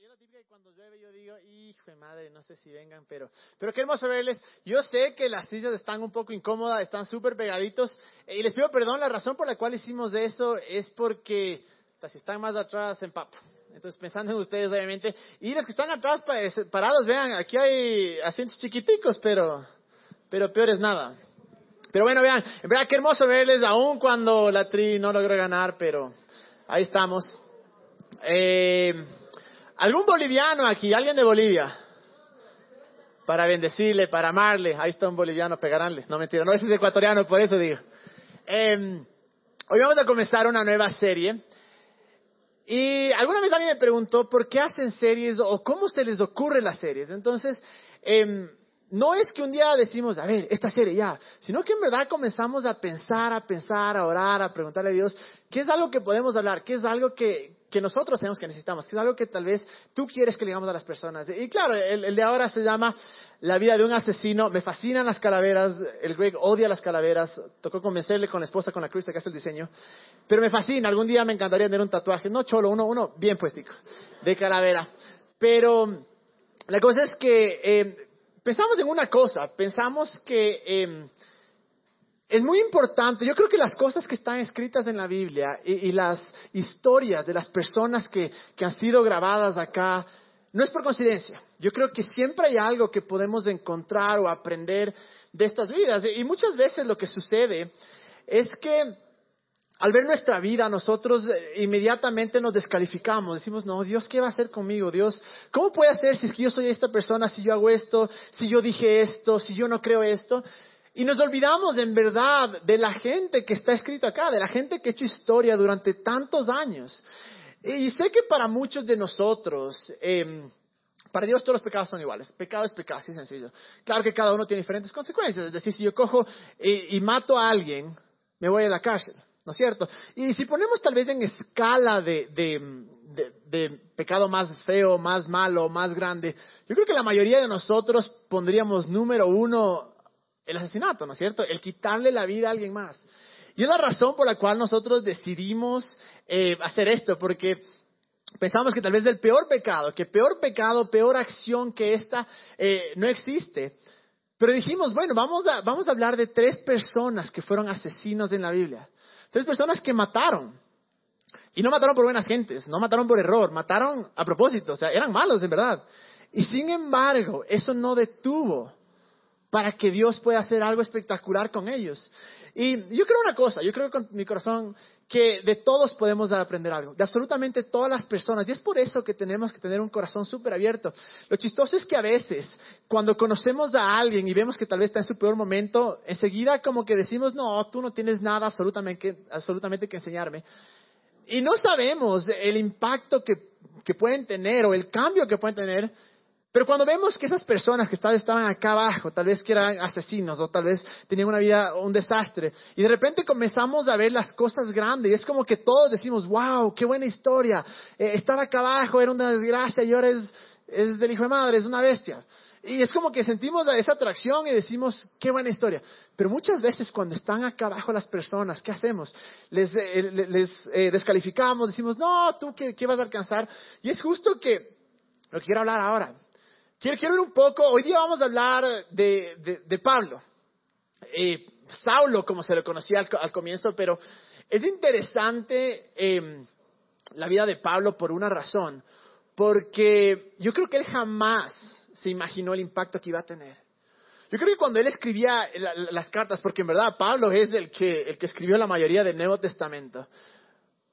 yo lo típico que cuando llueve yo digo, hijo de madre, no sé si vengan, pero, pero qué hermoso verles. Yo sé que las sillas están un poco incómodas, están súper pegaditos, y les pido perdón, la razón por la cual hicimos eso es porque si están más atrás en papo. Entonces, pensando en ustedes, obviamente. Y los que están atrás parados, vean, aquí hay asientos chiquiticos, pero, pero peor es nada. Pero bueno, vean, en qué hermoso verles, aún cuando la Tri no logró ganar, pero ahí estamos. Eh, ¿Algún boliviano aquí? ¿Alguien de Bolivia? Para bendecirle, para amarle. Ahí está un boliviano, pegaránle. No mentira, no, ese es ecuatoriano, por eso digo. Eh, hoy vamos a comenzar una nueva serie. Y alguna vez alguien me preguntó por qué hacen series o cómo se les ocurre las series. Entonces, eh, no es que un día decimos, a ver, esta serie ya, sino que en verdad comenzamos a pensar, a pensar, a orar, a preguntarle a Dios, ¿qué es algo que podemos hablar? ¿Qué es algo que, que nosotros tenemos que necesitamos? ¿Qué es algo que tal vez tú quieres que le digamos a las personas? Y claro, el, el de ahora se llama La vida de un asesino. Me fascinan las calaveras. El Greg odia las calaveras. Tocó convencerle con la esposa, con la cruz que hace el diseño. Pero me fascina. Algún día me encantaría tener un tatuaje. No cholo, uno, uno bien puestico. De calavera. Pero la cosa es que... Eh, pensamos en una cosa, pensamos que eh, es muy importante, yo creo que las cosas que están escritas en la Biblia y, las historias de las personas que, que, han sido grabadas acá, no es por coincidencia. Yo creo que siempre hay algo que podemos encontrar o aprender de estas vidas. Y muchas veces lo que sucede es que al ver nuestra vida, nosotros inmediatamente nos descalificamos. Decimos, no, Dios, ¿qué va a hacer conmigo? Dios, ¿cómo puede hacer si es que yo soy esta persona, si yo hago esto, si yo dije esto, si yo no creo esto? Y nos olvidamos en verdad de la gente que está escrito acá, de la gente que ha hecho historia durante tantos años. Y sé que para muchos de nosotros, eh, para Dios todos los pecados son iguales. Pecado es pecado, así sencillo. Claro que cada uno tiene diferentes consecuencias. Es decir, si yo cojo y, mato a alguien, me voy a la cárcel. ¿no es cierto? Y si ponemos tal vez en escala de, de, de, pecado más feo, más malo, más grande, yo creo que la mayoría de nosotros pondríamos número uno el asesinato, ¿no es cierto? El quitarle la vida a alguien más. Y es la razón por la cual nosotros decidimos eh, hacer esto, porque pensamos que tal vez el peor pecado, que peor pecado, peor acción que esta eh, no existe. Pero dijimos, bueno, vamos a, vamos a hablar de tres personas que fueron asesinos en la Biblia. Tres personas que mataron. Y no mataron por buenas gentes, no mataron por error, mataron a propósito, o sea, eran malos en verdad. Y sin embargo, eso no detuvo para que Dios pueda hacer algo espectacular con ellos. Y yo creo una cosa, yo creo con mi corazón que de todos podemos aprender algo, de absolutamente todas las personas. Y es por eso que tenemos que tener un corazón súper abierto. Lo chistoso es que a veces, cuando conocemos a alguien y vemos que tal vez está en su peor momento, enseguida como que decimos, no, tú no tienes nada absolutamente, absolutamente que enseñarme. Y no sabemos el impacto que, que pueden tener o el cambio que pueden tener pero cuando vemos que esas personas que estaban acá abajo, tal vez que eran asesinos o tal vez tenían una vida, un desastre, y de repente comenzamos a ver las cosas grandes, y es como que todos decimos, wow, qué buena historia, eh, estaba acá abajo, era una desgracia y ahora es, es del hijo de madre, es una bestia. Y es como que sentimos esa atracción y decimos, qué buena historia. Pero muchas veces cuando están acá abajo las personas, ¿qué hacemos? Les, eh, les eh, descalificamos, decimos, no, tú qué, qué vas a alcanzar. Y es justo que lo que quiero hablar ahora. Quiero, quiero ver un poco, hoy día vamos a hablar de, de, Pablo. Eh, Saulo, como se lo conocía al, comienzo, pero es interesante eh, la vida de Pablo por una razón, porque yo creo que él jamás se imaginó el impacto que iba a tener. Yo creo que cuando él escribía la, la, las cartas, porque en verdad Pablo es el que, el que escribió la mayoría del Nuevo Testamento,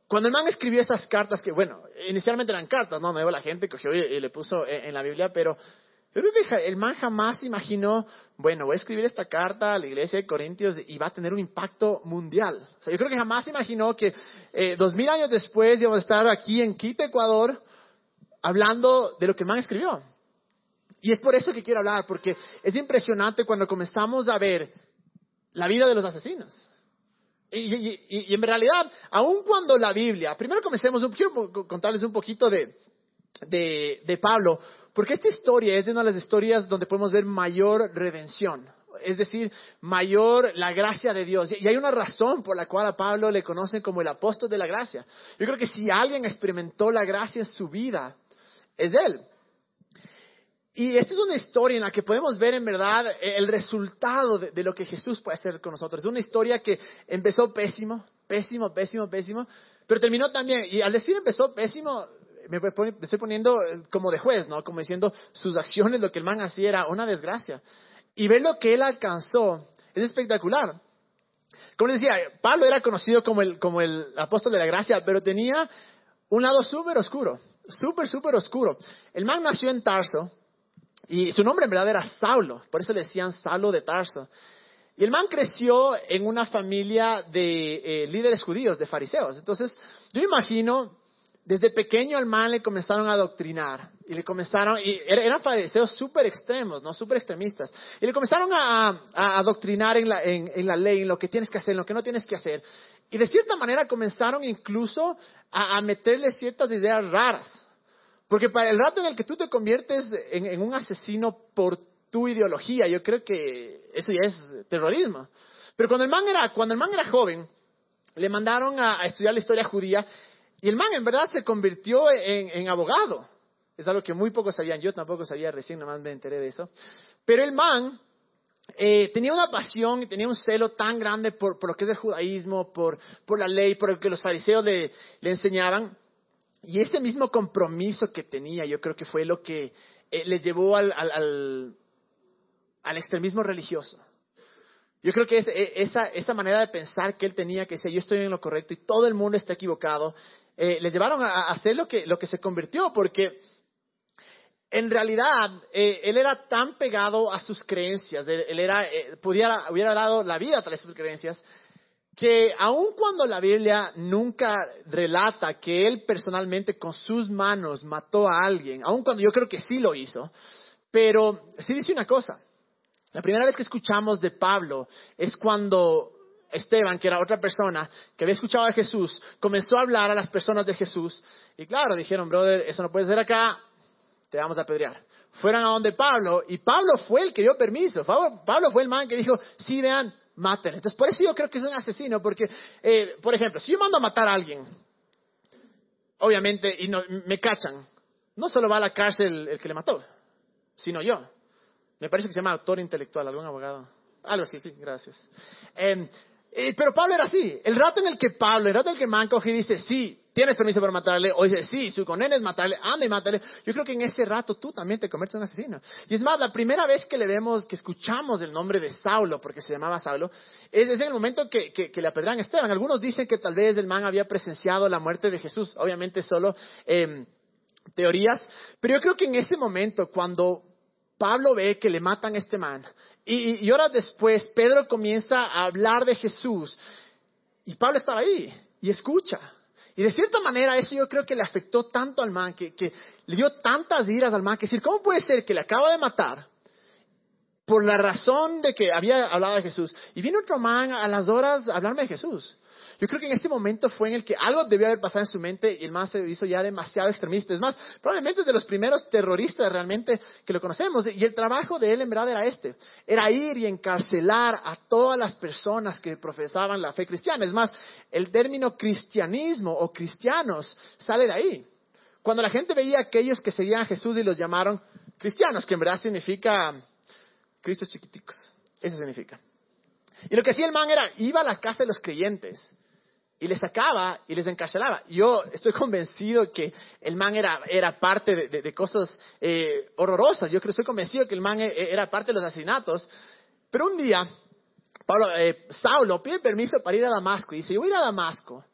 cuando el man escribió esas cartas, que bueno, inicialmente eran cartas, no, no la gente cogió y, le puso en, la Biblia, pero yo creo que el man jamás imaginó, bueno, voy a escribir esta carta a la iglesia de Corintios y va a tener un impacto mundial. O sea, yo creo que jamás imaginó que eh, dos mil años después íbamos a estar aquí en Quito, Ecuador, hablando de lo que el man escribió. Y es por eso que quiero hablar, porque es impresionante cuando comenzamos a ver la vida de los asesinos. Y, y, y, en realidad, aun cuando la Biblia, primero comencemos, quiero contarles un poquito de, de, de, Pablo, porque esta historia es de una de las historias donde podemos ver mayor redención, es decir, mayor la gracia de Dios. Y hay una razón por la cual a Pablo le conocen como el apóstol de la gracia. Yo creo que si alguien experimentó la gracia en su vida, es de Él. Y esta es una historia en la que podemos ver en verdad el resultado de, lo que Jesús puede hacer con nosotros. Es una historia que empezó pésimo, pésimo, pésimo, pésimo, pero terminó también, y al decir empezó pésimo, me, estoy poniendo como de juez, ¿no? Como diciendo sus acciones, lo que el man hacía era una desgracia. Y ver lo que él alcanzó es espectacular. Como les decía, Pablo era conocido como el, como el apóstol de la gracia, pero tenía un lado súper oscuro, súper, súper oscuro. El man nació en Tarso y su nombre en verdad era Saulo, por eso le decían Saulo de Tarso. Y el man creció en una familia de eh, líderes judíos, de fariseos. Entonces, yo imagino desde pequeño al man le comenzaron a adoctrinar y le comenzaron, y eran fariseos súper extremos, ¿no? Súper extremistas. Y le comenzaron a, adoctrinar en la, en, la, ley, en lo que tienes que hacer, en lo que no tienes que hacer. Y de cierta manera comenzaron incluso a, meterle ciertas ideas raras. Porque para el rato en el que tú te conviertes en, un asesino por tu ideología, yo creo que eso ya es terrorismo. Pero cuando el man era, cuando el man era joven, le mandaron a estudiar la historia judía y el man en verdad se convirtió en, abogado. Es algo que muy pocos sabían, yo tampoco sabía, recién nomás me enteré de eso. Pero el man eh, tenía una pasión y tenía un celo tan grande por, lo que es el judaísmo, por, la ley, por lo que los fariseos le, enseñaban. Y ese mismo compromiso que tenía, yo creo que fue lo que eh, le llevó al, extremismo religioso. Yo creo que es, e, esa, esa manera de pensar que él tenía, que decía yo estoy en lo correcto y todo el mundo está equivocado, eh, le llevaron a, hacer lo que, lo que se convirtió, porque en realidad eh, él era tan pegado a sus creencias, él, era, eh, pudiera, hubiera dado la vida a través de sus creencias, que aun cuando la Biblia nunca relata que él personalmente con sus manos mató a alguien, aun cuando yo creo que sí lo hizo, pero sí dice una cosa, la primera vez que escuchamos de Pablo es cuando Esteban, que era otra persona que había escuchado a Jesús, comenzó a hablar a las personas de Jesús. Y claro, dijeron, brother, eso no puede ser acá, te vamos a apedrear. Fueron a donde Pablo, y Pablo fue el que dio permiso. Pablo fue el man que dijo, sí, vean, maten. Entonces, por eso yo creo que es un asesino, porque, eh, por ejemplo, si yo mando a matar a alguien, obviamente, y me cachan, no solo va a la cárcel el que le mató, sino yo. Me parece que se llama autor intelectual, algún abogado. Algo así, sí, gracias. Eh, eh, pero Pablo era así. El rato en el que Pablo, el rato en el que man coge y dice, sí, tienes permiso para matarle, o dice, sí, su condena es matarle, anda y mátale. Yo creo que en ese rato tú también te conviertes en un asesino. Y es más, la primera vez que le vemos, que escuchamos el nombre de Saulo, porque se llamaba Saulo, es desde el momento que, que, le apedrean a Esteban. Algunos dicen que tal vez el man había presenciado la muerte de Jesús, obviamente solo em, teorías, pero yo creo que en ese momento, cuando Pablo ve que le matan a este man. Y, horas después, Pedro comienza a hablar de Jesús. Y Pablo estaba ahí y escucha. Y de cierta manera eso yo creo que le afectó tanto al man, que, que le dio tantas iras al man, que decir, ¿cómo puede ser que le acaba de matar por la razón de que había hablado de Jesús? Y viene otro man a las horas a hablarme de Jesús. Yo creo que en ese momento fue en el que algo debió haber pasado en su mente y el más se hizo ya demasiado extremista. Es más, probablemente es de los primeros terroristas realmente que lo conocemos. Y el trabajo de él en verdad era este. Era ir y encarcelar a todas las personas que profesaban la fe cristiana. Es más, el término cristianismo o cristianos sale de ahí. Cuando la gente veía a aquellos que seguían a Jesús y los llamaron cristianos, que en verdad significa Cristo chiquiticos. Eso significa. Y lo que hacía el man era, iba a la casa de los creyentes y les sacaba y les encarcelaba. Yo estoy convencido que el man era, era parte de, cosas eh, horrorosas. Yo creo, estoy convencido que el man eh, era parte de los asesinatos. Pero un día, Pablo, eh, Saulo pide permiso para ir a Damasco y dice, yo voy a ir a Damasco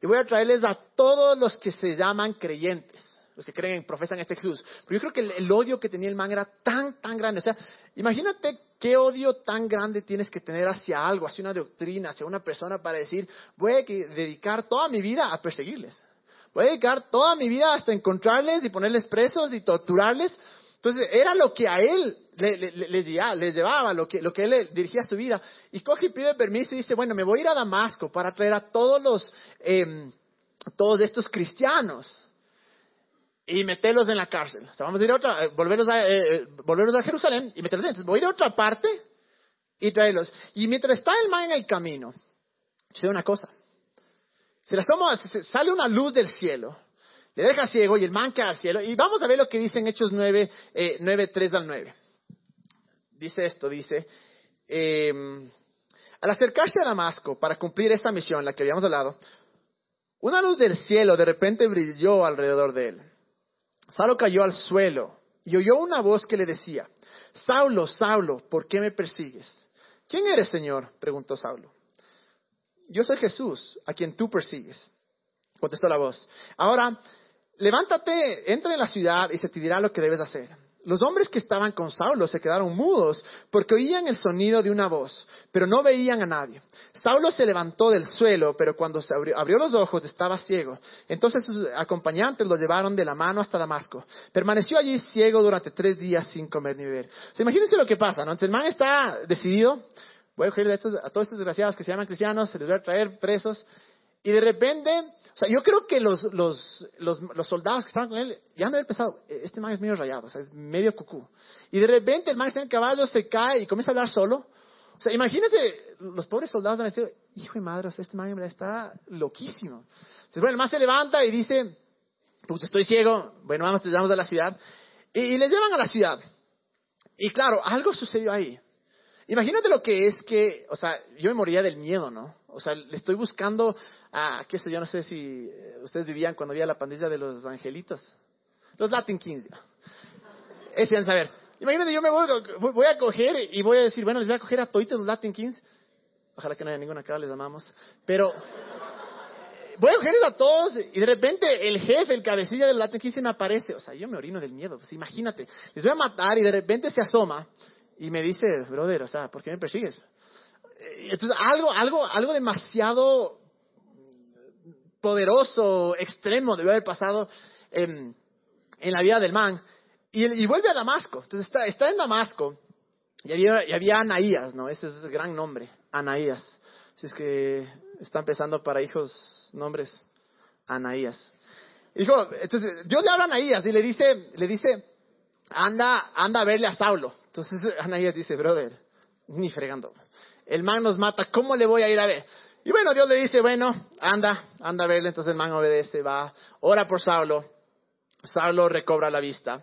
y voy a traerles a todos los que se llaman creyentes los que creen, profesan este Jesús. Pero yo creo que el, odio que tenía el man era tan, tan grande. O sea, imagínate qué odio tan grande tienes que tener hacia algo, hacia una doctrina, hacia una persona para decir, voy a dedicar toda mi vida a perseguirles. Voy a dedicar toda mi vida hasta encontrarles y ponerles presos y torturarles. Entonces, era lo que a él les, llevaba, lo que, lo que él dirigía su vida. Y coge y pide permiso y dice, bueno, me voy a ir a Damasco para traer a todos los, eh, todos estos cristianos y meterlos en la cárcel. O sea, vamos a ir a otra, eh, volverlos a, eh, eh, volverlos a Jerusalén y meterlos Entonces, voy a ir a otra parte y traerlos. Y mientras está el man en el camino, sé una cosa. Se la sale una luz del cielo. le deja ciego y el man cae al cielo. Y vamos a ver lo que dice en Hechos 9, eh, 9 3 al 9. Dice esto, dice, eh, al acercarse a Damasco para cumplir esta misión, la que habíamos hablado, una luz del cielo de repente brilló alrededor de él. Saulo cayó al suelo y oyó una voz que le decía, Saulo, Saulo, ¿por qué me persigues? ¿Quién eres, Señor? preguntó Saulo. Yo soy Jesús, a quien tú persigues, contestó la voz. Ahora, levántate, entra en la ciudad y se te dirá lo que debes hacer. Los hombres que estaban con Saulo se quedaron mudos porque oían el sonido de una voz, pero no veían a nadie. Saulo se levantó del suelo, pero cuando se abrió, los ojos estaba ciego. Entonces sus acompañantes lo llevaron de la mano hasta Damasco. Permaneció allí ciego durante tres días sin comer ni beber. O imagínense lo que pasa, ¿no? Man está decidido, voy a coger a todos estos desgraciados que se llaman cristianos, se les voy a traer presos, y de repente o sea, yo creo que los, los, los, soldados que estaban con él ya han de haber pensado, e-, este man es medio rayado, o sea, es medio cucú. Y de repente el man está en el caballo, se cae y comienza a hablar solo. O sea, imagínense, los pobres soldados han decir, hijo de madre, o sea, este man está loquísimo. Entonces, bueno, el man se levanta y dice, pues estoy ciego, bueno, vamos, te llevamos a la ciudad. Y, y les llevan a la ciudad. Y claro, algo sucedió ahí. Imagínate lo que es que, o sea, yo me moría del miedo, ¿no? O sea, le estoy buscando a, qué sé yo, no sé si eh, ustedes vivían cuando había la pandilla de los angelitos. Los Latin Kings. Ese a saber. Imagínate, yo me voy, voy, a coger y voy a decir, bueno, les voy a coger a toitos los Latin Kings. Ojalá que no haya ninguna acá, les amamos. Pero voy a cogerles a todos y de repente el jefe, el cabecilla del Latin Kings se me aparece. O sea, yo me orino del miedo. Pues imagínate, les voy a matar y de repente se asoma y me dice, brother, o sea, ¿por qué me persigues? Entonces, algo, algo, algo demasiado poderoso, extremo, debe haber pasado en, la vida del man. Y, vuelve a Damasco. Entonces está, está en Damasco. Y había, y había Anaías, ¿no? Ese es el gran nombre, Anaías. Si es que está empezando para hijos nombres, Anaías. Dijo, entonces Dios le habla a Anaías y le dice, le dice, anda, anda a verle a Saulo. Entonces Anaías dice, brother, ni fregando el man nos mata, ¿cómo le voy a ir a ver? Y bueno, Dios le dice, bueno, anda, anda a verle, entonces el man obedece, va, ora por Saulo, Saulo recobra la vista.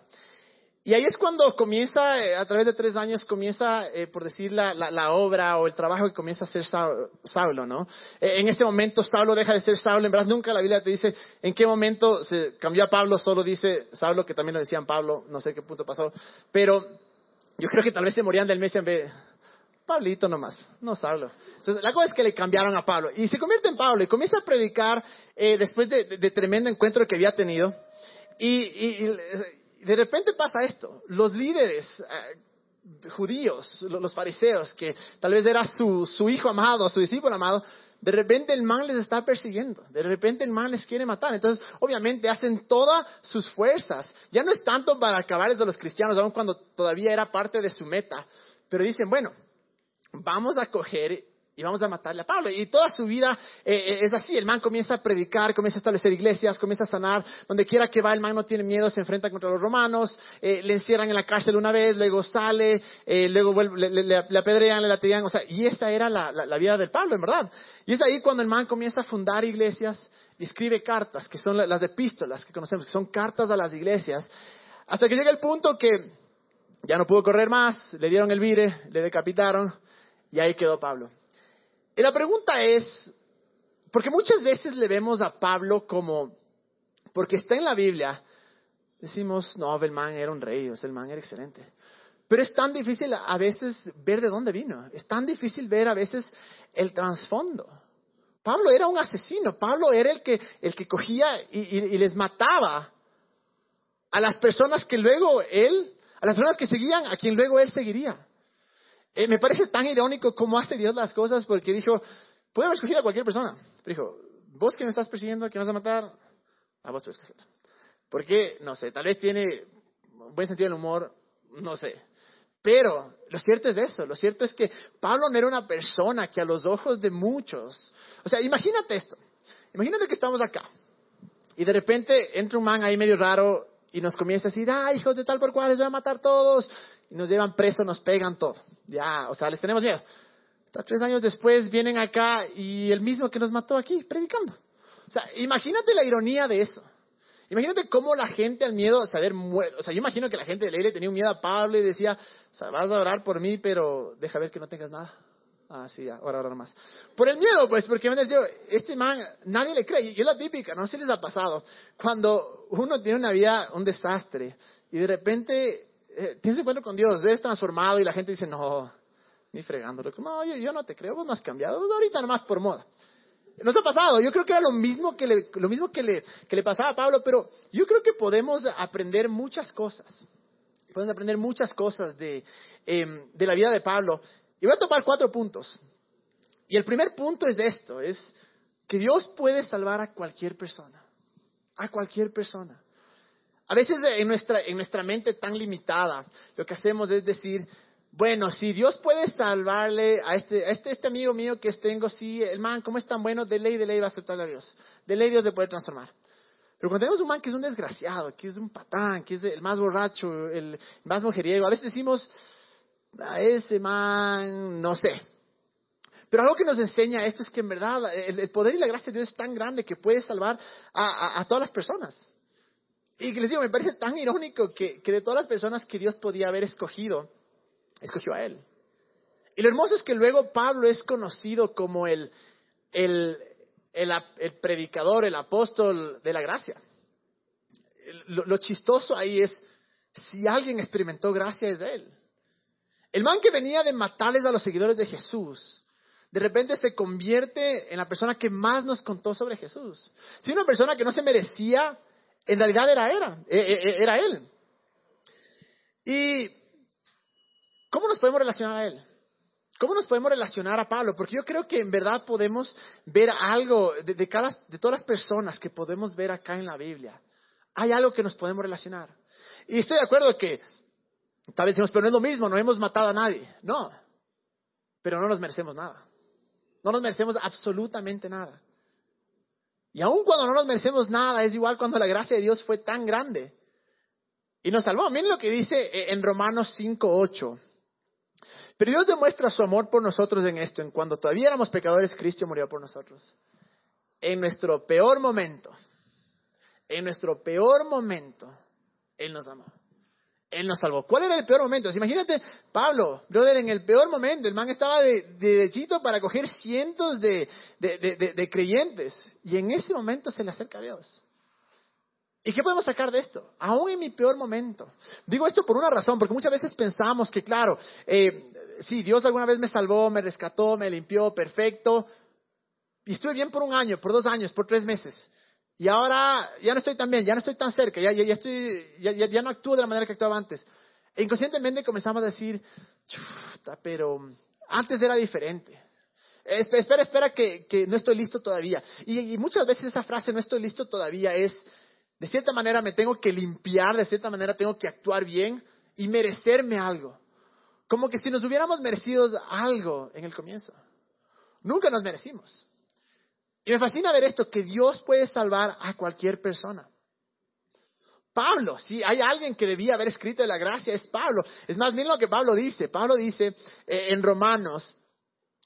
Y ahí es cuando comienza, eh, a través de tres años, comienza, eh, por decir, la, obra o el trabajo que comienza a hacer Saulo, ¿no? Eh, en ese momento Saulo deja de ser Saulo, en verdad nunca la Biblia te dice en qué momento se cambió a Pablo, solo dice Saulo, que también lo decían Pablo, no sé qué punto pasó, pero yo creo que tal vez se morían del Mesías en vez Pablito nomás, no Saulo. Entonces, la cosa es que le cambiaron a Pablo y se convierte en Pablo y comienza a predicar eh, después de, tremendo encuentro que había tenido. Y, de repente pasa esto. Los líderes eh, judíos, los, fariseos, que tal vez era su, hijo amado, su discípulo amado, de repente el man les está persiguiendo, de repente el man les quiere matar. Entonces, obviamente hacen todas sus fuerzas. Ya no es tanto para acabar de los cristianos, aun cuando todavía era parte de su meta, pero dicen, bueno, vamos a coger y vamos a matarle a Pablo. Y toda su vida eh, eh, es así. El man comienza a predicar, comienza a establecer iglesias, comienza a sanar. Donde quiera que va, el man no tiene miedo, se enfrenta contra los romanos, eh, le encierran en la cárcel una vez, luego sale, luego vuelve, le, apedrean, le latean. O sea, y esa era la, vida de Pablo, en verdad. Y es ahí cuando el man comienza a fundar iglesias escribe cartas, que son las epístolas que conocemos, que son cartas a las iglesias. Hasta que llega el punto que ya no pudo correr más, le dieron el vire, le decapitaron y ahí quedó Pablo. Y la pregunta es, porque muchas veces le vemos a Pablo como, porque está en la Biblia, decimos, no, el man era un rey, el man era excelente. Pero es tan difícil a veces ver de dónde vino, es tan difícil ver a veces el trasfondo. Pablo era un asesino, Pablo era el que, el que cogía y les mataba a las personas que luego él, a las personas que seguían, a quien luego él seguiría. Eh, me parece tan irónico cómo hace Dios las cosas porque dijo, puede haber escogido a cualquier persona. Pero dijo, vos que me estás persiguiendo, que me vas a matar, a vos te voy a Porque, no sé, tal vez tiene buen sentido del humor, no sé. Pero lo cierto es eso, lo cierto es que Pablo no era una persona que a los ojos de muchos, o sea, imagínate esto, imagínate que estamos acá y de repente entra un man ahí medio raro y nos comienza a decir, ah, hijos de tal por cual, les voy a matar todos, nos llevan presos, nos pegan todo. Ya, o sea, les tenemos miedo. tres años después vienen acá y el mismo que nos mató aquí, predicando. O sea, imagínate la ironía de eso. Imagínate cómo la gente al miedo a saber, o sea, yo imagino que la gente de ley le tenía un miedo a Pablo y decía, o sea, vas a orar por mí, pero deja ver que no tengas nada. Ah, sí, ahora, ahora más. Por el miedo, pues, porque yo, este man, nadie le cree. Y es la típica, no sé si les ha pasado. Cuando uno tiene una vida, un desastre, y de repente eh, tienes encuentro con Dios, eres transformado y la gente dice, no, ni fregándolo. No, yo, yo no te creo, vos no has cambiado. ahorita nomás por moda. Nos ha pasado, yo creo que era lo mismo que le, lo mismo que le, que le pasaba a Pablo, pero yo creo que podemos aprender muchas cosas. Podemos aprender muchas cosas de, em, de la vida de Pablo. Y voy a tomar cuatro puntos. Y el primer punto es esto, es que Dios puede salvar a cualquier persona, a cualquier persona. A veces en nuestra, en nuestra mente tan limitada, lo que hacemos es decir, bueno, si Dios puede salvarle a este, este, este amigo mío que tengo, sí, el man, como es tan bueno, de ley, de ley va a aceptarle a Dios. De ley Dios le puede transformar. Pero cuando tenemos un man que es un desgraciado, que es un patán, que es el más borracho, el más mujeriego, a veces decimos, a ese man, no sé. Pero algo que nos enseña esto es que en verdad el, poder y la gracia de Dios es tan grande que puede salvar a, todas las personas. Y que les digo, me parece tan irónico que, de todas las personas que Dios podía haber escogido, escogió a Él. Y lo hermoso es que luego Pablo es conocido como el, el, el, predicador, el apóstol de la gracia. lo, chistoso ahí es, si alguien experimentó gracia es Él. El man que venía de matarles a los seguidores de Jesús, de repente se convierte en la persona que más nos contó sobre Jesús. Si una persona que no se merecía, en realidad era, era, e, e, e, era él. ¿Y cómo nos podemos relacionar a él? ¿Cómo nos podemos relacionar a Pablo? Porque yo creo que en verdad podemos ver algo de, de, de todas las personas que podemos ver acá en la Biblia. Hay algo que nos podemos relacionar. Y estoy de acuerdo que Tal vez decimos, pero no es lo mismo, no hemos matado a nadie. No, pero no nos merecemos nada. No nos merecemos absolutamente nada. Y aun cuando no nos merecemos nada, es igual cuando la gracia de Dios fue tan grande. Y nos salvó. Miren lo que dice en Romanos 5.8. Pero Dios demuestra su amor por nosotros en esto, en cuando todavía éramos pecadores, Cristo murió por nosotros. En nuestro peor momento, en nuestro peor momento, Él nos amó. Él nos salvó. ¿Cuál era el peor momento? Imagínate, Pablo, brother, en el peor momento, el man estaba de, derechito para coger cientos de, de, creyentes. Y en ese momento se le acerca a Dios. ¿Y qué podemos sacar de esto? Aún en mi peor momento. Digo esto por una razón, porque muchas veces pensamos que, claro, eh, sí, Dios alguna vez me salvó, me rescató, me limpió, perfecto. Y estuve bien por un año, por dos años, por tres meses. Y ahora ya no estoy tan bien, ya no estoy tan cerca, ya, ya, estoy, ya, ya, no actúo de la manera que actuaba antes. E inconscientemente comenzamos a decir, pero antes era diferente. Espera, espera, que, que no estoy listo todavía. Y, y, muchas veces esa frase, no estoy listo todavía, es, de cierta manera me tengo que limpiar, de cierta manera tengo que actuar bien y merecerme algo. Como que si nos hubiéramos merecido algo en el comienzo. Nunca nos merecimos. Y me fascina ver esto, que Dios puede salvar a cualquier persona. Pablo, si hay alguien que debía haber escrito de la gracia, es Pablo. Es más, miren lo que Pablo dice. Pablo dice eh, en Romanos,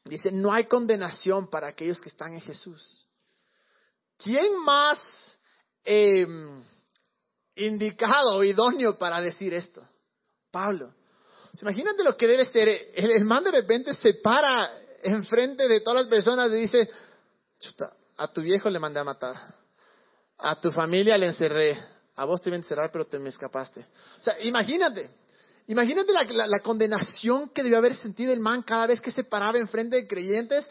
dice, no hay condenación para aquellos que están en Jesús. ¿Quién más em, indicado o idóneo para decir esto? Pablo. Imagínate lo que debe ser. El, man de repente se para enfrente de todas las personas y dice, a tu viejo le mandé a matar. A tu familia le encerré. A vos te iba a encerrar, pero te me escapaste. O sea, imagínate. Imagínate la, condenación que debió haber sentido el man cada vez que se paraba enfrente de creyentes.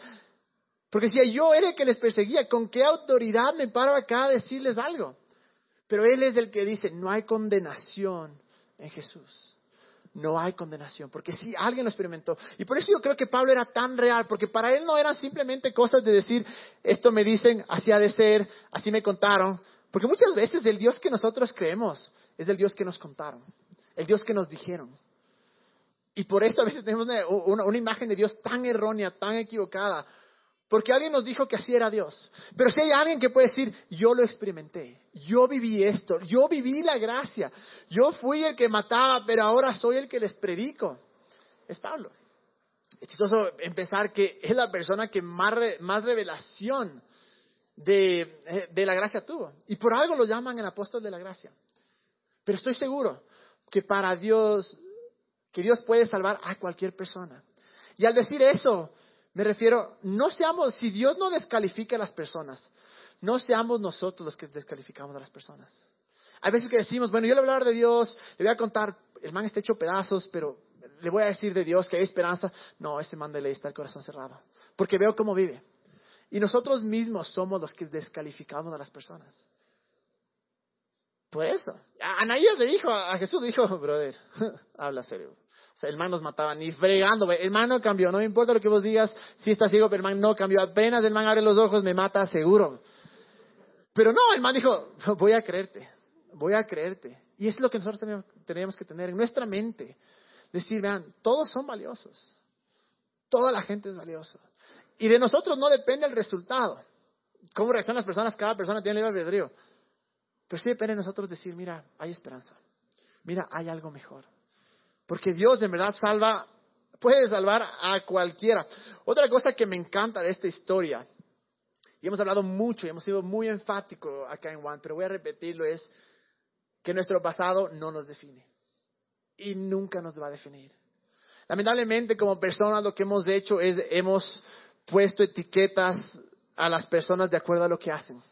Porque si yo era el que les perseguía, ¿con qué autoridad me paro acá a decirles algo? Pero él es el que dice, no hay condenación en Jesús no hay condenación, porque si alguien lo experimentó. Y por eso yo creo que Pablo era tan real, porque para él no eran simplemente cosas de decir, esto me dicen, así ha de ser, así me contaron, porque muchas veces el Dios que nosotros creemos es el Dios que nos contaron, el Dios que nos dijeron. Y por eso a veces tenemos una, una imagen de Dios tan errónea, tan equivocada, porque alguien nos dijo que así era Dios. Pero si hay alguien que puede decir, yo lo experimenté, yo viví esto, yo viví la gracia, yo fui el que mataba, pero ahora soy el que les predico, es Pablo. Es chistoso empezar que es la persona que más, más revelación de, eh, de la gracia tuvo. Y por algo lo llaman el apóstol de la gracia. Pero estoy seguro que para Dios, que Dios puede salvar a cualquier persona. Y al decir eso, me refiero, no seamos, si Dios no descalifica a las personas, no seamos nosotros los que descalificamos a las personas. Hay veces que decimos, bueno, yo le voy a hablar de Dios, le voy a contar, el man está hecho pedazos, pero le voy a decir de Dios que hay esperanza. No, ese man de ley está el corazón cerrado, porque veo cómo vive. Y nosotros mismos somos los que descalificamos a las personas. Por eso. Anaías le dijo a Jesús, dijo, brother, habla serio. El man nos mataba ni fregando. El man no cambió. No me importa lo que vos digas. Si está ciego, pero el man no cambió. Apenas el man abre los ojos, me mata seguro. Pero no, el man dijo, voy a creerte. Voy a creerte. Y es lo que nosotros tenemos que tener en nuestra mente. Decir, vean, todos son valiosos. Toda la gente es valiosa. Y de nosotros no depende el resultado. ¿Cómo reaccionan las personas? Cada persona tiene libre albedrío. Pero sí depende de nosotros decir, mira, hay esperanza. Mira, hay algo mejor. Porque Dios en verdad salva, puede salvar a cualquiera. Otra cosa que me encanta de esta historia, y hemos hablado mucho y hemos sido muy enfáticos acá en Juan, pero voy a repetirlo, es que nuestro pasado no nos define. Y nunca nos va a definir. Lamentablemente, como personas, lo que hemos hecho es hemos puesto etiquetas a las personas de acuerdo a lo que hacen.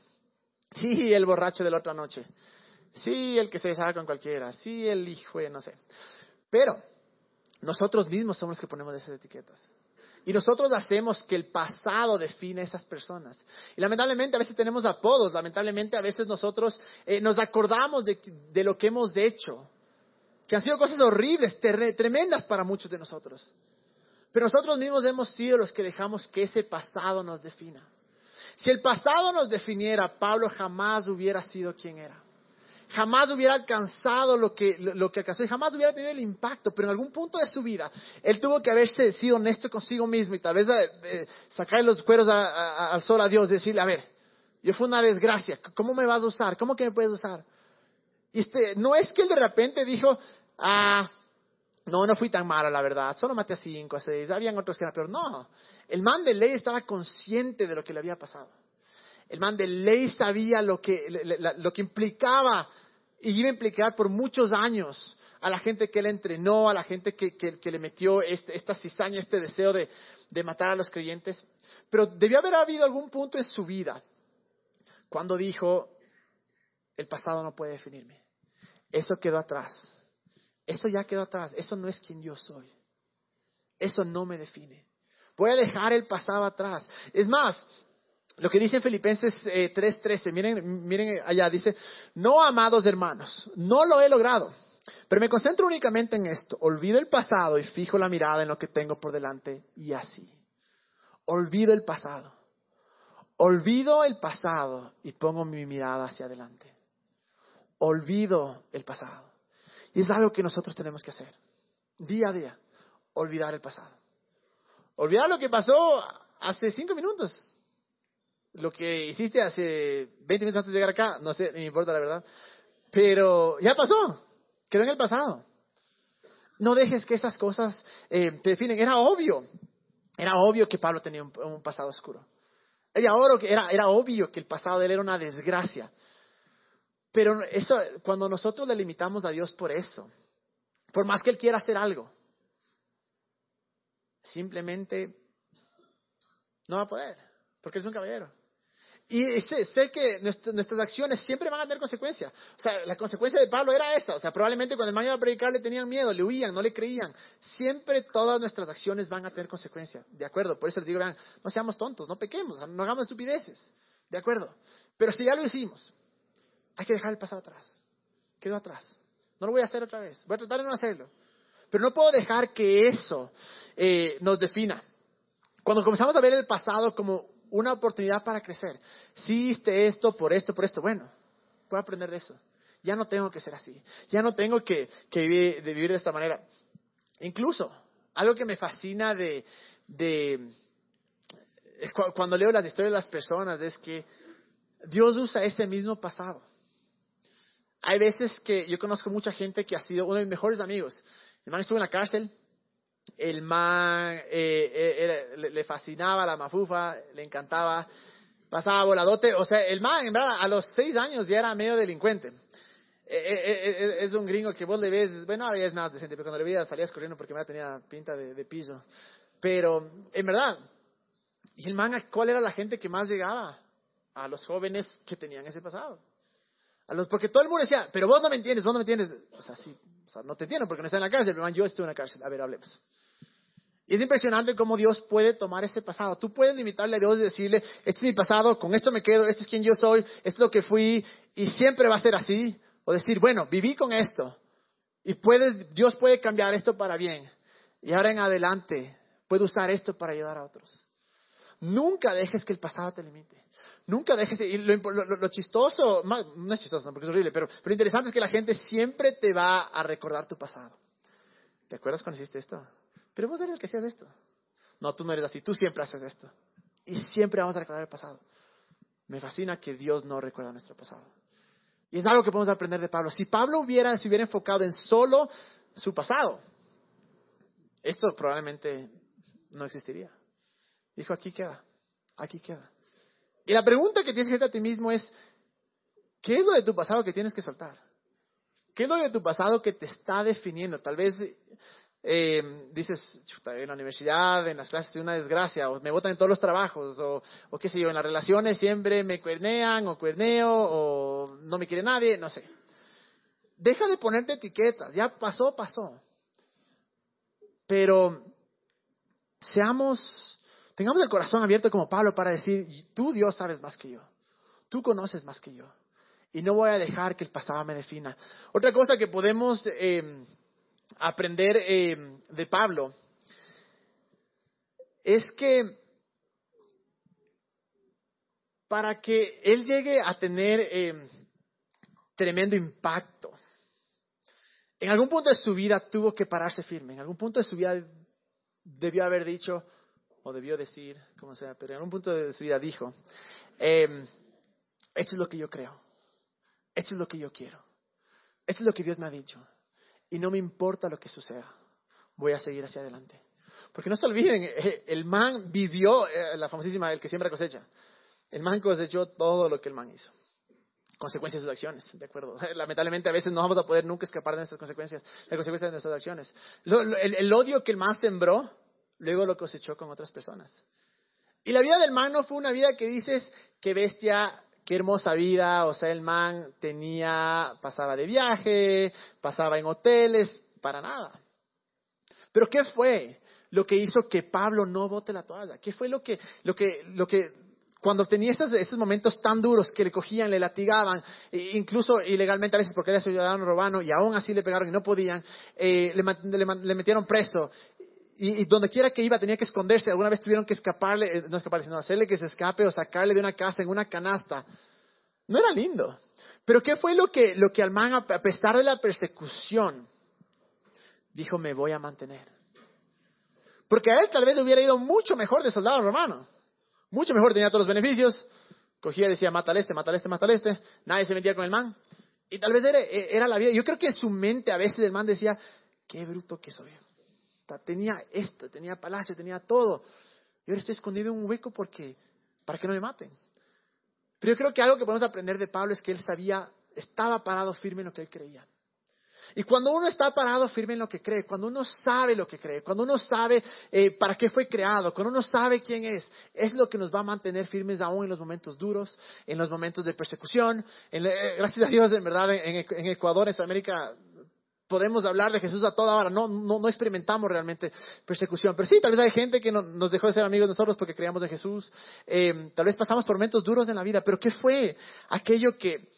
Sí, el borracho de la otra noche. Sí, el que se deshaga con cualquiera. Sí, el hijo, no sé. Pero nosotros mismos somos los que ponemos esas etiquetas. Y nosotros hacemos que el pasado define a esas personas. Y lamentablemente a veces tenemos apodos, lamentablemente a veces nosotros eh, nos acordamos de, de, lo que hemos hecho, que han sido cosas horribles, tremendas para muchos de nosotros. Pero nosotros mismos hemos sido los que dejamos que ese pasado nos defina. Si el pasado nos definiera, Pablo jamás hubiera sido quien era. Jamás hubiera alcanzado lo que, lo, que alcanzó y jamás hubiera tenido el impacto, pero en algún punto de su vida, él tuvo que haberse sido honesto consigo mismo y tal vez eh, eh, sacar los cueros al sol a Dios, decirle, a ver, yo fui una desgracia, ¿cómo me vas a usar? ¿Cómo que me puedes usar? Y este, no es que él de repente dijo, ah, no, no fui tan malo, la verdad. Solo maté a cinco, a seis. Habían otros que eran peor. No. El man de ley estaba consciente de lo que le había pasado. El man de ley sabía lo que, lo que implicaba y iba a implicar por muchos años a la gente que él entrenó, a la gente que, que, le metió este, esta cizaña, este deseo de, de matar a los creyentes. Pero debió haber habido algún punto en su vida cuando dijo, el pasado no puede definirme. Eso quedó atrás eso ya quedó atrás. Eso no es quien yo soy. Eso no me define. Voy a dejar el pasado atrás. Es más, lo que dice en Filipenses 3:13, eh, miren, miren allá, dice, no amados hermanos, no lo he logrado, pero me concentro únicamente en esto. Olvido el pasado y fijo la mirada en lo que tengo por delante y así. Olvido el pasado. Olvido el pasado y pongo mi mirada hacia adelante. Olvido el pasado. Y es algo que nosotros tenemos que hacer, día a día, olvidar el pasado. Olvidar lo que pasó hace cinco minutos. Lo que hiciste hace 20 minutos antes de llegar acá, no sé, ni me importa la verdad. Pero ya pasó, quedó en el pasado. No dejes que esas cosas eh, te definen. Era obvio, era obvio que Pablo tenía un, pasado oscuro. Era, era, era obvio que el pasado de él era una desgracia. Pero eso, cuando nosotros le limitamos a Dios por eso, por más que Él quiera hacer algo, simplemente no va a poder, porque es un caballero. Y sé, que nuestras acciones siempre van a tener consecuencias. O sea, la consecuencia de Pablo era esa. O sea, probablemente cuando el man iba a predicar le tenían miedo, le huían, no le creían. Siempre todas nuestras acciones van a tener consecuencias. De acuerdo. Por eso les digo, vean, no seamos tontos, no pequemos, no hagamos estupideces. De acuerdo. Pero si ya lo hicimos, hay que dejar el pasado atrás. Quedó atrás. No lo voy a hacer otra vez. Voy a tratar de no hacerlo. Pero no puedo dejar que eso eh, nos defina. Cuando comenzamos a ver el pasado como una oportunidad para crecer, si hiciste esto por esto, por esto, bueno, puedo aprender de eso. Ya no tengo que ser así. Ya no tengo que, vivir, de vivir de esta manera. Incluso, algo que me fascina de, de cuando leo las historias de las personas es que Dios usa ese mismo pasado hay veces que yo conozco mucha gente que ha sido uno de mis mejores amigos. El man estuvo en la cárcel, el man eh, eh, le, fascinaba la mafufa, le encantaba, pasaba voladote. O sea, el man, en verdad, a los seis años ya era medio delincuente. Eh, eh, es un gringo que vos le ves, bueno, ahora ya es más decente, pero cuando le veías salías corriendo porque me tenía pinta de, piso. Pero, en verdad, ¿y el man cuál era la gente que más llegaba? A los jóvenes que tenían ese pasado. A los, porque todo el mundo decía, pero vos no me entiendes, vos no me entiendes. O sea, sí, o sea, no te entiendo porque no está en la cárcel, pero man, yo estoy en la cárcel. A ver, hablemos. Y es impresionante cómo Dios puede tomar ese pasado. Tú puedes limitarle a Dios y decirle, este es mi pasado, con esto me quedo, esto es quien yo soy, esto es lo que fui, y siempre va a ser así. O decir, bueno, viví con esto, y puedes, Dios puede cambiar esto para bien. Y ahora en adelante puede usar esto para ayudar a otros. Nunca dejes que el pasado te limite. Nunca dejes, y lo, chistoso, no es chistoso, porque es horrible, pero lo interesante es que la gente siempre te va a recordar tu pasado. ¿Te acuerdas cuando hiciste esto? Pero vos eres el que hacías esto. No, tú no eres así, tú siempre haces esto. Y siempre vamos a recordar el pasado. Me fascina que Dios no recuerda nuestro pasado. Y es algo que podemos aprender de Pablo. Si Pablo hubiera, se hubiera enfocado en solo su pasado, esto probablemente no existiría. Dijo, aquí queda, aquí queda. Y la pregunta que tienes que hacer a ti mismo es, ¿qué es lo de tu pasado que tienes que soltar? ¿Qué es lo de tu pasado que te está definiendo? Tal vez eh, dices, en la universidad, en las clases, es una desgracia, o me votan en todos los trabajos, o, o qué sé yo, en las relaciones siempre me cuernean, o cuerneo, o no me quiere nadie, no sé. Deja de ponerte etiquetas, ya pasó, pasó. Pero seamos, tengamos el corazón abierto como Pablo para decir, tú Dios sabes más que yo, tú conoces más que yo, y no voy a dejar que el pasado me defina. Otra cosa que podemos... Eh, aprender eh, de Pablo es que para que él llegue a tener eh, tremendo impacto, en algún punto de su vida tuvo que pararse firme, en algún punto de su vida debió haber dicho, o debió decir, como sea, pero en algún punto de su vida dijo, eh, esto es lo que yo creo, esto es lo que yo quiero, esto es lo que Dios me ha dicho y no me importa lo que suceda, voy a seguir hacia adelante. Porque no se olviden, eh, el man vivió eh, la famosísima, el que siembra cosecha. El man cosechó todo lo que el man hizo. Consecuencias de sus acciones, ¿de acuerdo? Lamentablemente a veces no vamos a poder nunca escapar de nuestras consecuencias, las consecuencias de nuestras acciones. el, odio que el man sembró, luego lo cosechó con otras personas. Y la vida del man no fue una vida que dices, qué bestia, qué hermosa vida, o sea, el man tenía, pasaba de viaje, pasaba en hoteles, para nada. Pero ¿qué fue lo que hizo que Pablo no bote la toalla? ¿Qué fue lo que, lo que, lo que, cuando tenía esos, esos momentos tan duros que le cogían, le latigaban, e incluso ilegalmente a veces porque era ciudadano romano y aún así le pegaron y no podían, eh, le, le, metieron preso y, donde quiera que iba tenía que esconderse. Alguna vez tuvieron que escaparle, eh, no escaparle, sino hacerle que se escape o sacarle de una casa en una canasta. No era lindo. Pero ¿qué fue lo que, lo que Alman, a pesar de la persecución, dijo, me voy a mantener? Porque a él tal vez le hubiera ido mucho mejor de soldado romano. Mucho mejor, tenía todos los beneficios. Cogía y decía, mata al este, mata al este, mata al este. Nadie se metía con el man. Y tal vez era, era la vida. Yo creo que en su mente a veces el man decía, qué bruto que soy tenía esto, tenía palacio, tenía todo. Y ahora estoy escondido en un hueco porque, para que no me maten. Pero yo creo que algo que podemos aprender de Pablo es que él sabía, estaba parado firme en lo que él creía. Y cuando uno está parado firme en lo que cree, cuando uno sabe lo que cree, cuando uno sabe eh, para qué fue creado, cuando uno sabe quién es, es lo que nos va a mantener firmes aún en los momentos duros, en los momentos de persecución. Eh, gracias a Dios, en verdad, en, en Ecuador, en Sudamérica, podemos hablar de Jesús a toda hora, no, no, no experimentamos realmente persecución. Pero sí, tal vez hay gente que no, nos dejó de ser amigos de nosotros porque creíamos en Jesús. Eh, tal vez pasamos por momentos duros en la vida, pero ¿qué fue aquello que,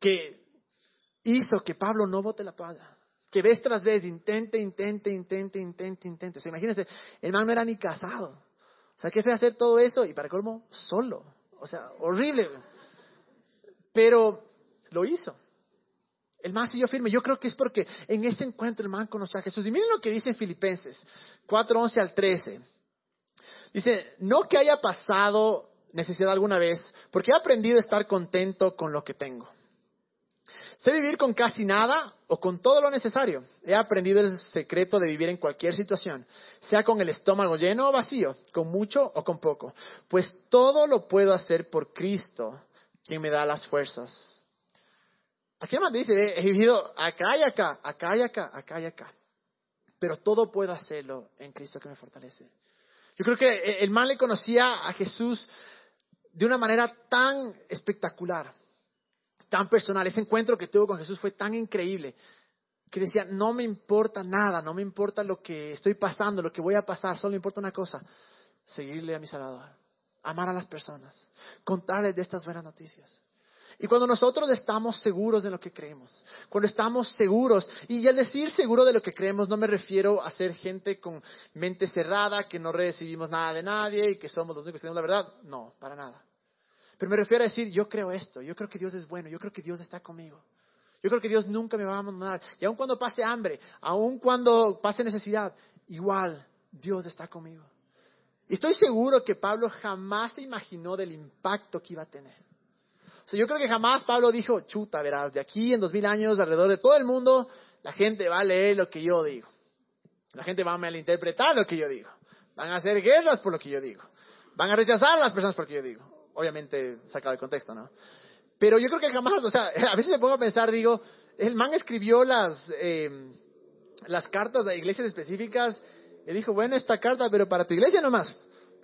que hizo que Pablo no bote la toalla? Que vez tras vez intente, intente, intente, intente, intente. O sea, imagínense, el man no era ni casado. O sea, ¿qué fue hacer todo eso? Y para colmo, solo. O sea, horrible. Pero lo hizo. El man siguió firme. Yo creo que es porque en ese encuentro el man conoció a Jesús. Y miren lo que dice en Filipenses 4, 11 al 13. Dice, no que haya pasado necesidad alguna vez, porque he aprendido a estar contento con lo que tengo. Sé vivir con casi nada o con todo lo necesario. He aprendido el secreto de vivir en cualquier situación, sea con el estómago lleno o vacío, con mucho o con poco. Pues todo lo puedo hacer por Cristo, quien me da las fuerzas. Aquí más dice, he vivido acá y acá, acá y acá, acá y acá. Pero todo puedo hacerlo en Cristo que me fortalece. Yo creo que el mal le conocía a Jesús de una manera tan espectacular tan personal. Ese encuentro que tuvo con Jesús fue tan increíble que decía, no me importa nada, no me importa lo que estoy pasando, lo que voy a pasar, solo importa una cosa, seguirle a mi Salvador, amar a las personas, contarles de estas buenas noticias. Y cuando nosotros estamos seguros de lo que creemos, cuando estamos seguros, y al decir seguro de lo que creemos no me refiero a ser gente con mente cerrada, que no recibimos nada de nadie y que somos los únicos que tenemos la verdad, no, para nada. Pero me refiero a decir, yo creo esto, yo creo que Dios es bueno, yo creo que Dios está conmigo. Yo creo que Dios nunca me va a abandonar. Y aun cuando pase hambre, aun cuando pase necesidad, igual Dios está conmigo. Y estoy seguro que Pablo jamás se imaginó del impacto que iba a tener. Sea, yo creo que jamás Pablo dijo, chuta, verás, de aquí en dos mil años, alrededor de todo el mundo, la gente va a leer lo que yo digo. La gente va a malinterpretar lo que yo digo. Van a hacer guerras por lo que yo digo. Van a rechazar a las personas por lo que yo digo obviamente sacado del contexto, ¿no? Pero yo creo que jamás, o sea, a veces me pongo a pensar, digo, el man escribió las, eh, las cartas de iglesias específicas y dijo, bueno, esta carta, pero para tu iglesia nomás.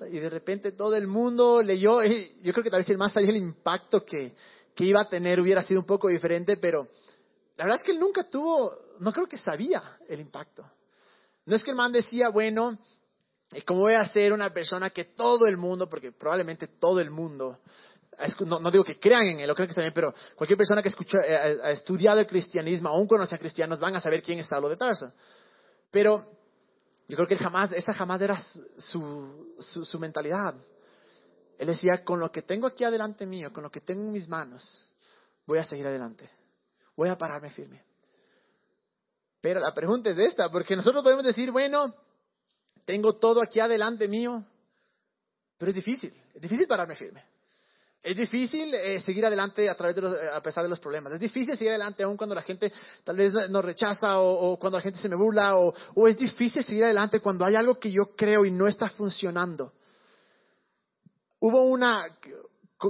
Y de repente todo el mundo leyó, y yo creo que tal vez el más allá el impacto que, que iba a tener hubiera sido un poco diferente, pero la verdad es que él nunca tuvo, no creo que sabía el impacto. No es que el man decía, bueno, ¿Y cómo voy a ser una persona que todo el mundo, porque probablemente todo el mundo, no, digo que crean en él, lo creo que bien, pero cualquier persona que escucha, eh, ha, estudiado el cristianismo, aún conoce a cristianos, van a saber quién es Saulo de Tarso. Pero yo creo que jamás, esa jamás era su, su mentalidad. Él decía, con lo que tengo aquí adelante mío, con lo que tengo en mis manos, voy a seguir adelante. Voy a pararme firme. Pero la pregunta es esta, porque nosotros podemos decir, bueno, tengo todo aquí adelante mío, pero es difícil, es difícil pararme firme. Es difícil eh, seguir adelante a, través de los, a pesar de los problemas. Es difícil seguir adelante aún cuando la gente tal vez nos rechaza o, cuando la gente se me burla o, es difícil seguir adelante cuando hay algo que yo creo y no está funcionando. Hubo una,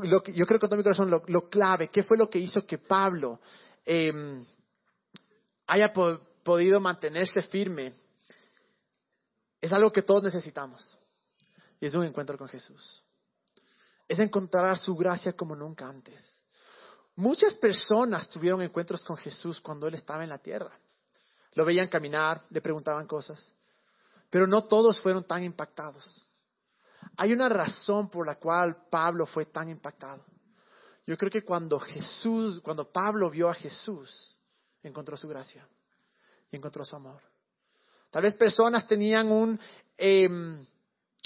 lo que, yo creo con todo mi corazón, lo, clave, ¿qué fue lo que hizo que Pablo em, haya podido mantenerse firme es algo que todos necesitamos. Y es un encuentro con Jesús. Es encontrar su gracia como nunca antes. Muchas personas tuvieron encuentros con Jesús cuando Él estaba en la tierra. Lo veían caminar, le preguntaban cosas. Pero no todos fueron tan impactados. Hay una razón por la cual Pablo fue tan impactado. Yo creo que cuando Jesús, cuando Pablo vio a Jesús, encontró su gracia y encontró su amor. Tal vez personas tenían un, em,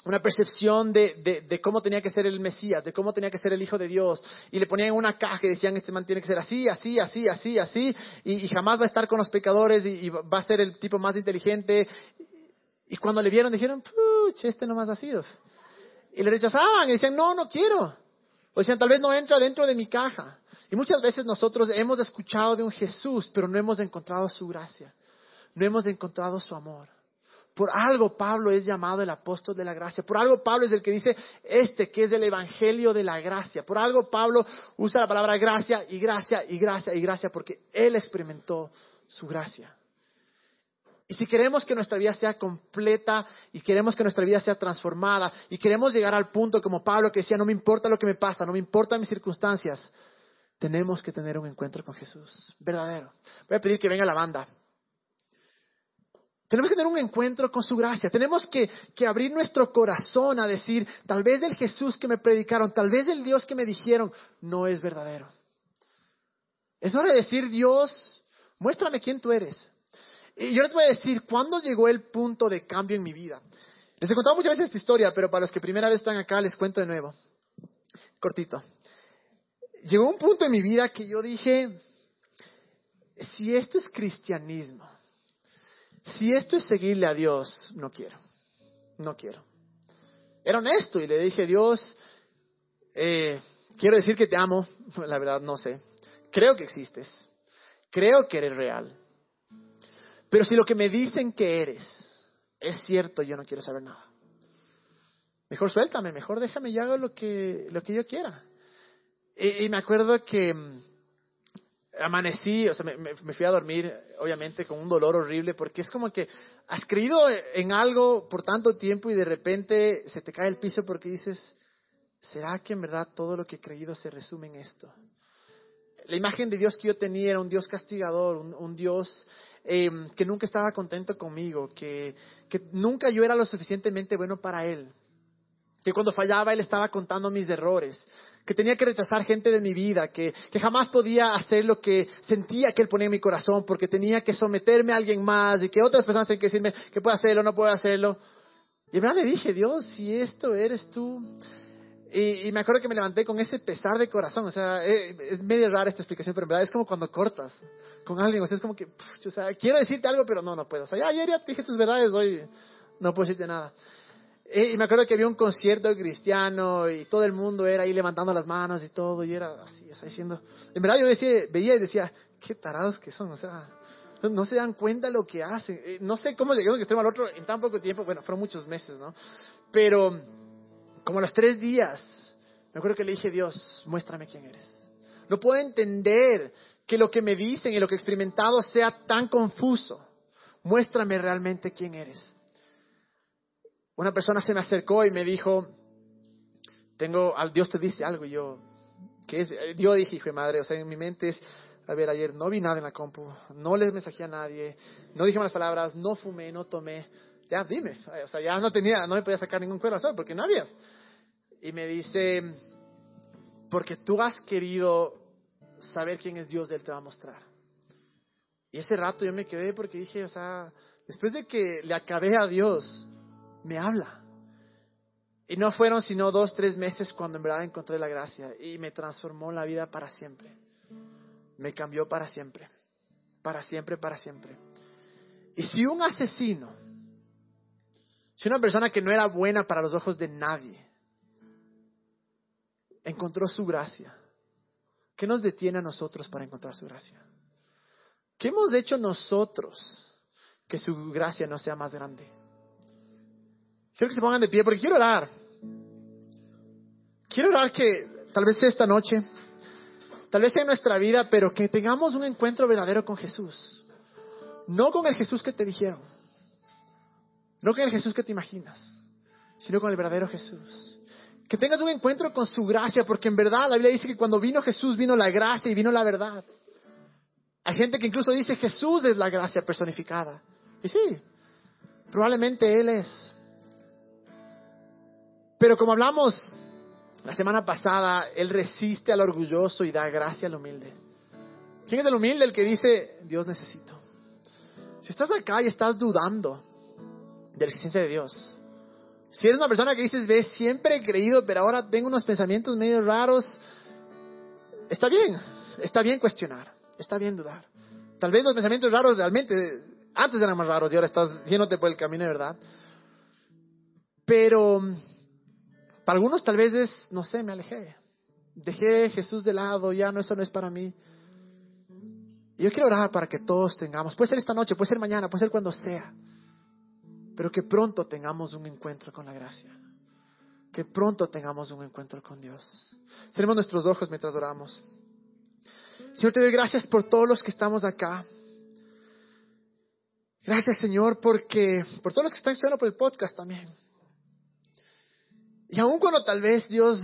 una percepción de, cómo tenía que ser el Mesías, de cómo tenía que ser el Hijo de Dios, y le ponían una caja y decían, este man tiene que ser así, así, así, así, así, y, jamás va a estar con los pecadores y, va a ser el tipo más inteligente. Y cuando le vieron dijeron, puch, este no más ha sido. Y le rechazaban y decían, no, no quiero. O decían, tal vez no entra dentro de mi caja. Y muchas veces nosotros hemos escuchado de un Jesús, pero no hemos encontrado su gracia no hemos encontrado su amor. Por algo Pablo es llamado el apóstol de la gracia. Por algo Pablo es el que dice este que es el evangelio de la gracia. Por algo Pablo usa la palabra gracia y gracia y gracia y gracia porque él experimentó su gracia. Y si queremos que nuestra vida sea completa y queremos que nuestra vida sea transformada y queremos llegar al punto como Pablo que decía, no me importa lo que me pasa, no me importan mis circunstancias, tenemos que tener un encuentro con Jesús, verdadero. Voy a pedir que venga la banda. Tenemos que tener un encuentro con su gracia. Tenemos que, abrir nuestro corazón a decir, tal vez el Jesús que me predicaron, tal vez el Dios que me dijeron, no es verdadero. Es hora de decir, Dios, muéstrame quién tú eres. Y yo les voy a decir, ¿cuándo llegó el punto de cambio en mi vida? Les he contado muchas veces esta historia, pero para los que primera vez están acá, les cuento de nuevo. Cortito. Llegó un punto en mi vida que yo dije, si esto es cristianismo, si esto es seguirle a Dios, no quiero, no quiero. Era honesto y le dije, Dios, eh, quiero decir que te amo, la verdad no sé, creo que existes, creo que eres real. Pero si lo que me dicen que eres es cierto, yo no quiero saber nada. Mejor suéltame, mejor déjame y hago lo que, lo que yo quiera. Y, me acuerdo que mm, amanecí, o sea, me, fui a dormir, obviamente, con un dolor horrible, porque es como que has creído en algo por tanto tiempo y de repente se te cae el piso porque dices, ¿será que en verdad todo lo que he creído se resume en esto? La imagen de Dios que yo tenía era un Dios castigador, un, Dios em, que nunca estaba contento conmigo, que, que nunca yo era lo suficientemente bueno para Él, que cuando fallaba Él estaba contando mis errores, que tenía que rechazar gente de mi vida, que, que, jamás podía hacer lo que sentía que Él ponía en mi corazón, porque tenía que someterme a alguien más y que otras personas tenían que decirme que puedo hacerlo, no puedo hacerlo. Y en verdad le dije, Dios, si esto eres tú, y, me acuerdo que me levanté con ese pesar de corazón. O sea, eh, es, medio rara esta explicación, pero en verdad es como cuando cortas con alguien. O sea, es como que, o sea, quiero decirte algo, pero no, no puedo. O sea, ya ayer ya te dije tus verdades, hoy no puedo decirte nada. Y, me acuerdo que había un concierto cristiano y todo el mundo era ahí levantando las manos y todo. Y era así, sea, diciendo. En verdad yo decía, veía y decía, qué tarados que son. O sea, no, se dan cuenta lo que hacen. Eh, no sé cómo llegaron que extremo al otro en tan poco tiempo. Bueno, fueron muchos meses, ¿no? Pero como a los tres días, me acuerdo que le dije, Dios, muéstrame quién eres. No puedo entender que lo que me dicen y lo que he experimentado sea tan confuso. Muéstrame realmente quién eres. Una persona se me acercó y me dijo, tengo, Dios te dice algo. Y yo, ¿qué es? Yo dije, hijo de madre, o sea, en mi mente es, a ver, ayer no vi nada en la compu, no le mensajé a nadie, no dije malas palabras, no fumé, no tomé ya dime, o sea, ya no tenía, no me podía sacar ningún corazón porque no había. Y me dice, porque tú has querido saber quién es Dios, Él te va a mostrar. Y ese rato yo me quedé porque dije, o sea, después de que le acabé a Dios, me habla. Y no fueron sino dos, tres meses cuando en verdad encontré la gracia y me transformó la vida para siempre. Me cambió para siempre. Para siempre, para siempre. Y si un asesino si una persona que no era buena para los ojos de nadie encontró su gracia, ¿qué nos detiene a nosotros para encontrar su gracia? ¿Qué hemos hecho nosotros que su gracia no sea más grande? Quiero que se pongan de pie porque quiero orar. Quiero orar que tal vez sea esta noche, tal vez en nuestra vida, pero que tengamos un encuentro verdadero con Jesús. No con el Jesús que te dijeron no con el Jesús que te imaginas, sino con el verdadero Jesús. Que tengas un encuentro con su gracia, porque en verdad la Biblia dice que cuando vino Jesús vino la gracia y vino la verdad. Hay gente que incluso dice Jesús es la gracia personificada. Y sí, probablemente Él es. Pero como hablamos la semana pasada, Él resiste al orgulloso y da gracia al humilde. ¿Quién es el humilde? El que dice, Dios necesito. Si estás acá y estás dudando, de la existencia de Dios. Si eres una persona que dices, ves, siempre he creído, pero ahora tengo unos pensamientos medio raros, está bien, está bien cuestionar, está bien dudar. Tal vez los pensamientos raros realmente antes eran más raros y ahora estás yéndote por el camino de verdad. Pero para algunos tal vez es, no sé, me alejé. Dejé Jesús de lado, ya no, eso no es para mí. Yo quiero orar para que todos tengamos, puede ser esta noche, puede ser mañana, puede ser cuando sea pero que pronto tengamos un encuentro con la gracia. Que pronto tengamos un encuentro con Dios. Tenemos nuestros ojos mientras oramos. Señor, te doy gracias por todos los que estamos acá. Gracias, Señor, porque por todos los que están estudiando por el podcast también. Y aun cuando tal vez, Dios,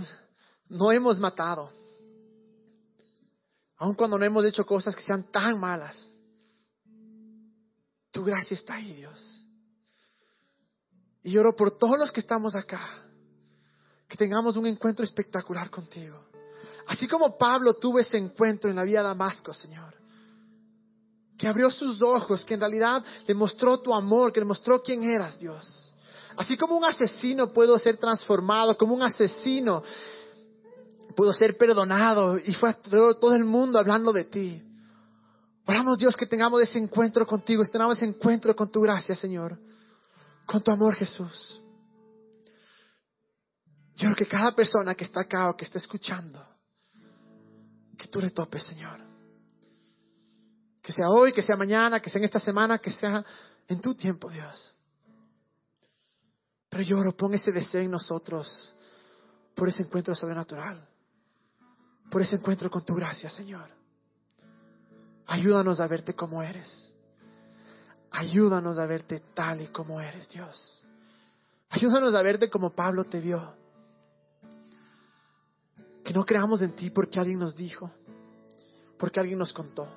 no hemos matado, aun cuando no hemos hecho cosas que sean tan malas, tu gracia está ahí, Dios. Y oro por todos los que estamos acá, que tengamos un encuentro espectacular contigo. Así como Pablo tuvo ese encuentro en la vía de Damasco, Señor. Que abrió sus ojos, que en realidad le mostró tu amor, que le mostró quién eras, Dios. Así como un asesino pudo ser transformado, como un asesino pudo ser perdonado y fue todo el mundo hablando de ti. Oramos, Dios, que tengamos ese encuentro contigo, que tengamos ese encuentro con tu gracia, Señor con tu amor, Jesús. Yo creo que cada persona que está acá o que está escuchando, que tú le topes, Señor. Que sea hoy, que sea mañana, que sea en esta semana, que sea en tu tiempo, Dios. Pero yo oro, pon ese deseo en nosotros por ese encuentro sobrenatural, por ese encuentro con tu gracia, Señor. Ayúdanos a verte como eres. Ayúdanos a verte tal y como eres, Dios. Ayúdanos a verte como Pablo te vio. Que no creamos en ti porque alguien nos dijo, porque alguien nos contó,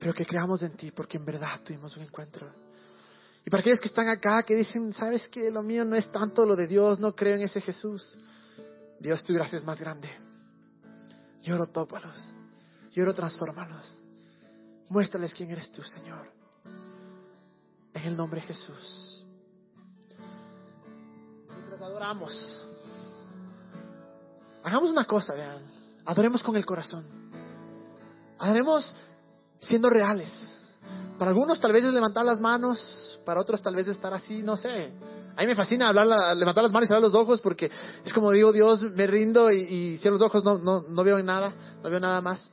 pero que creamos en ti porque en verdad tuvimos un encuentro. Y para aquellos que están acá, que dicen, sabes que lo mío no es tanto lo de Dios, no creo en ese Jesús. Dios, tu gracia es más grande. Lloro, tópalos. Lloro, transfórmalos. Muéstrales quién eres tú, Señor. En el nombre de Jesús. Mientras adoramos, hagamos una cosa, vean. Adoremos con el corazón. Adoremos siendo reales. Para algunos tal vez es levantar las manos, para otros tal vez es estar así, no sé. A mí me fascina hablar, levantar las manos y cerrar los ojos porque es como digo, Dios, me rindo y, y cierro los ojos, no, no, no veo nada, no veo nada más.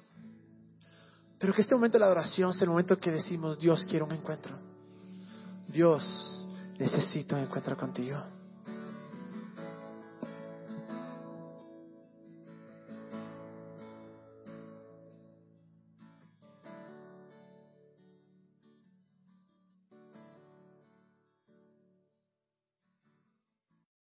Pero que este momento de la oración sea el momento que decimos, Dios, quiero un encuentro. Dios, necesito un encuentro contigo.